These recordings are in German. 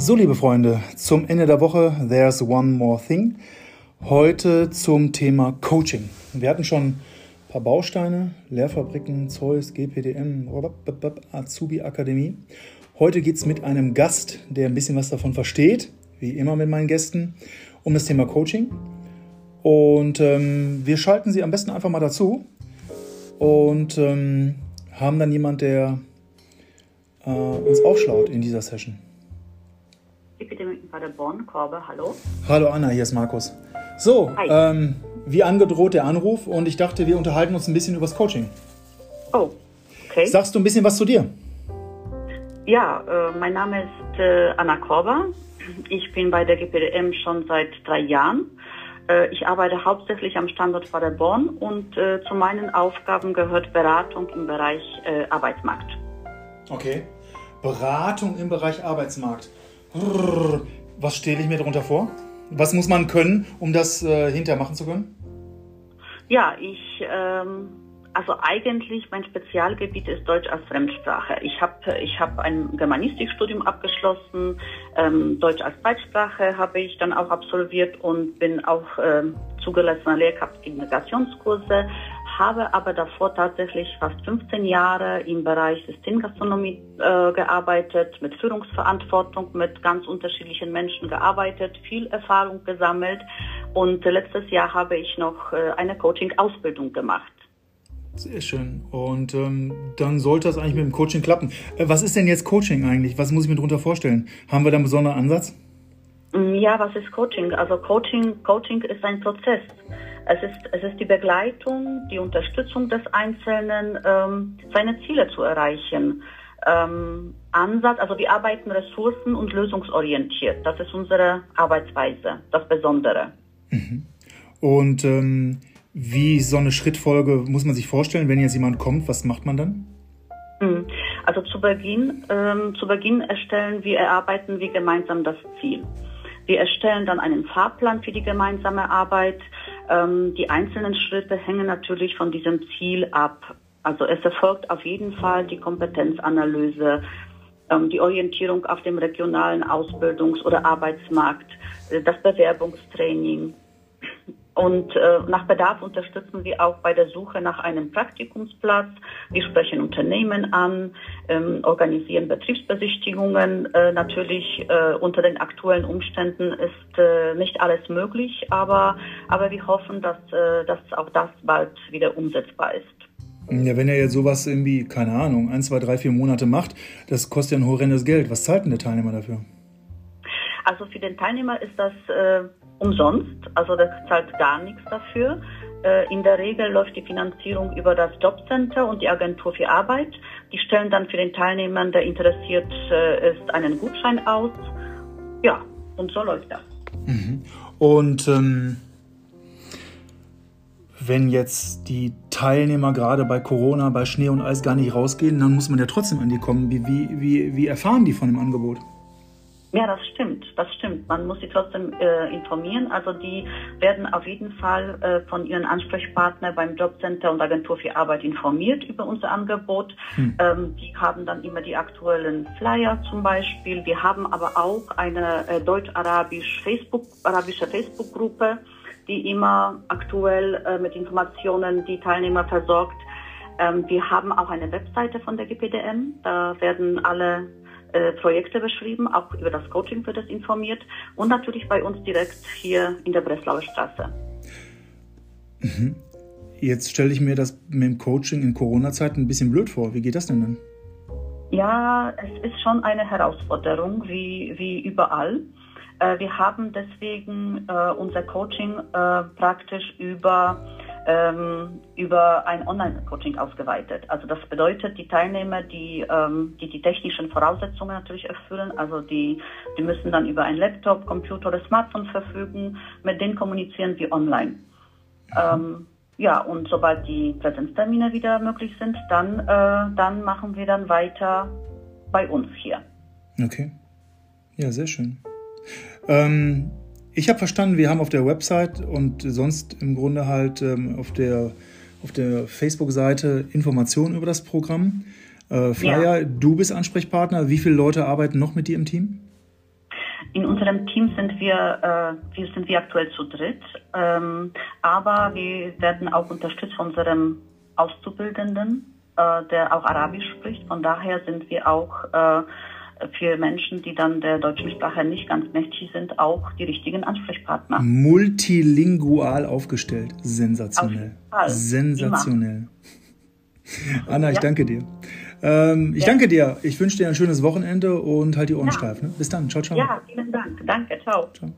So, liebe Freunde, zum Ende der Woche, there's one more thing. Heute zum Thema Coaching. Wir hatten schon ein paar Bausteine, Lehrfabriken, Zeus, GPDM, Azubi Akademie. Heute geht es mit einem Gast, der ein bisschen was davon versteht, wie immer mit meinen Gästen, um das Thema Coaching. Und ähm, wir schalten sie am besten einfach mal dazu und ähm, haben dann jemand, der äh, uns aufschlaut in dieser Session. Epidemie Paderborn, Korbe, hallo. Hallo Anna, hier ist Markus. So, ähm, wie angedroht der Anruf und ich dachte, wir unterhalten uns ein bisschen über das Coaching. Oh, okay. Sagst du ein bisschen was zu dir? Ja, äh, mein Name ist äh, Anna Korber. Ich bin bei der GPDM schon seit drei Jahren. Äh, ich arbeite hauptsächlich am Standort Paderborn und äh, zu meinen Aufgaben gehört Beratung im Bereich äh, Arbeitsmarkt. Okay. Beratung im Bereich Arbeitsmarkt. Was stelle ich mir darunter vor? Was muss man können, um das äh, hinterher machen zu können? Ja, ich, ähm, also eigentlich mein Spezialgebiet ist Deutsch als Fremdsprache. Ich habe ich hab ein Germanistikstudium abgeschlossen, ähm, Deutsch als Zweitsprache habe ich dann auch absolviert und bin auch ähm, zugelassener Lehrkraft in Migrationskurse, habe aber davor tatsächlich fast 15 Jahre im Bereich Systemgastronomie äh, gearbeitet, mit Führungsverantwortung, mit ganz unterschiedlichen Menschen gearbeitet, viel Erfahrung gesammelt und letztes Jahr habe ich noch äh, eine Coaching-Ausbildung gemacht. Sehr schön. Und ähm, dann sollte das eigentlich mit dem Coaching klappen. Äh, was ist denn jetzt Coaching eigentlich? Was muss ich mir darunter vorstellen? Haben wir da einen besonderen Ansatz? Mm, ja, was ist Coaching? Also Coaching, Coaching ist ein Prozess. Es ist, es ist die Begleitung, die Unterstützung des Einzelnen, ähm, seine Ziele zu erreichen. Ähm, Ansatz, also wir arbeiten ressourcen- und lösungsorientiert. Das ist unsere Arbeitsweise, das Besondere. Mhm. Und ähm, wie so eine Schrittfolge muss man sich vorstellen, wenn jetzt jemand kommt, was macht man dann? Mhm. Also zu Beginn, ähm, zu Beginn erstellen wir, erarbeiten wir gemeinsam das Ziel. Wir erstellen dann einen Fahrplan für die gemeinsame Arbeit. Ähm, die einzelnen Schritte hängen natürlich von diesem Ziel ab. Also es erfolgt auf jeden Fall die Kompetenzanalyse, ähm, die Orientierung auf dem regionalen Ausbildungs- oder Arbeitsmarkt, äh, das Bewerbungstraining, und äh, nach Bedarf unterstützen wir auch bei der Suche nach einem Praktikumsplatz. Wir sprechen Unternehmen an, ähm, organisieren Betriebsbesichtigungen. Äh, natürlich äh, unter den aktuellen Umständen ist äh, nicht alles möglich, aber, aber wir hoffen, dass, äh, dass auch das bald wieder umsetzbar ist. Ja, wenn er jetzt sowas irgendwie, keine Ahnung, ein, zwei, drei, vier Monate macht, das kostet ja ein horrendes Geld. Was zahlt denn der Teilnehmer dafür? Also für den Teilnehmer ist das äh, umsonst, also der zahlt gar nichts dafür. Äh, in der Regel läuft die Finanzierung über das Jobcenter und die Agentur für Arbeit. Die stellen dann für den Teilnehmer, der interessiert äh, ist, einen Gutschein aus. Ja, und so läuft das. Mhm. Und ähm, wenn jetzt die Teilnehmer gerade bei Corona, bei Schnee und Eis gar nicht rausgehen, dann muss man ja trotzdem an die kommen. Wie, wie, wie, wie erfahren die von dem Angebot? Ja, das stimmt, stimmt. Man muss sie trotzdem äh, informieren. Also die werden auf jeden Fall äh, von ihren Ansprechpartner beim Jobcenter und Agentur für Arbeit informiert über unser Angebot. Hm. Ähm, die haben dann immer die aktuellen Flyer zum Beispiel. Wir haben aber auch eine äh, deutsch-arabisch Facebook, arabische Facebook-Gruppe, die immer aktuell äh, mit Informationen die Teilnehmer versorgt. Ähm, wir haben auch eine Webseite von der GPDM. Da werden alle äh, Projekte beschrieben, auch über das Coaching wird es informiert und natürlich bei uns direkt hier in der Breslauer Straße. Mhm. Jetzt stelle ich mir das mit dem Coaching in Corona-Zeiten ein bisschen blöd vor. Wie geht das denn dann? Ja, es ist schon eine Herausforderung, wie, wie überall. Äh, wir haben deswegen äh, unser Coaching praktisch über ähm, über ein Online-Coaching ausgeweitet. Also das bedeutet, die Teilnehmer, die, ähm, die die technischen Voraussetzungen natürlich erfüllen, also die, die müssen dann über ein Laptop, Computer oder Smartphone verfügen, mit denen kommunizieren wir online. Mhm. Ähm, ja, und sobald die Präsenztermine wieder möglich sind, dann, äh, dann machen wir dann weiter bei uns hier. Okay. Ja, sehr schön. Ähm, ich habe verstanden, wir haben auf der Website und sonst im Grunde halt ähm, auf der, auf der Facebook-Seite Informationen über das Programm. Äh, Flyer, ja. du bist Ansprechpartner. Wie viele Leute arbeiten noch mit dir im Team? In unserem Team sind wir, äh, wir sind wir aktuell zu dritt, ähm, aber wir werden auch unterstützt von unserem Auszubildenden, äh, der auch Arabisch spricht. Von daher sind wir auch äh, für Menschen, die dann der deutschen Sprache nicht ganz mächtig sind, auch die richtigen Ansprechpartner. Multilingual aufgestellt. Sensationell. Sensationell. Anna, ich ja. danke dir. Ähm, ich ja. danke dir. Ich wünsche dir ein schönes Wochenende und halt die Ohren ja. steif. Ne? Bis dann. Ciao, ciao. Ja, vielen Dank. Danke. Ciao. ciao.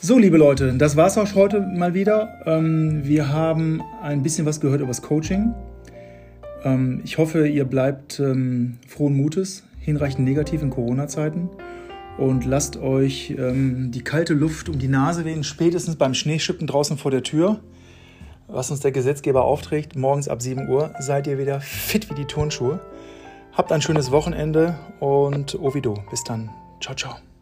So, liebe Leute, das war es auch heute mal wieder. Ähm, wir haben ein bisschen was gehört über das Coaching. Ähm, ich hoffe, ihr bleibt ähm, frohen Mutes hinreichend negativ in Corona-Zeiten und lasst euch ähm, die kalte Luft um die Nase wehen, spätestens beim Schneeschippen draußen vor der Tür, was uns der Gesetzgeber aufträgt. Morgens ab 7 Uhr seid ihr wieder fit wie die Turnschuhe. Habt ein schönes Wochenende und Ovido. Bis dann. Ciao, ciao.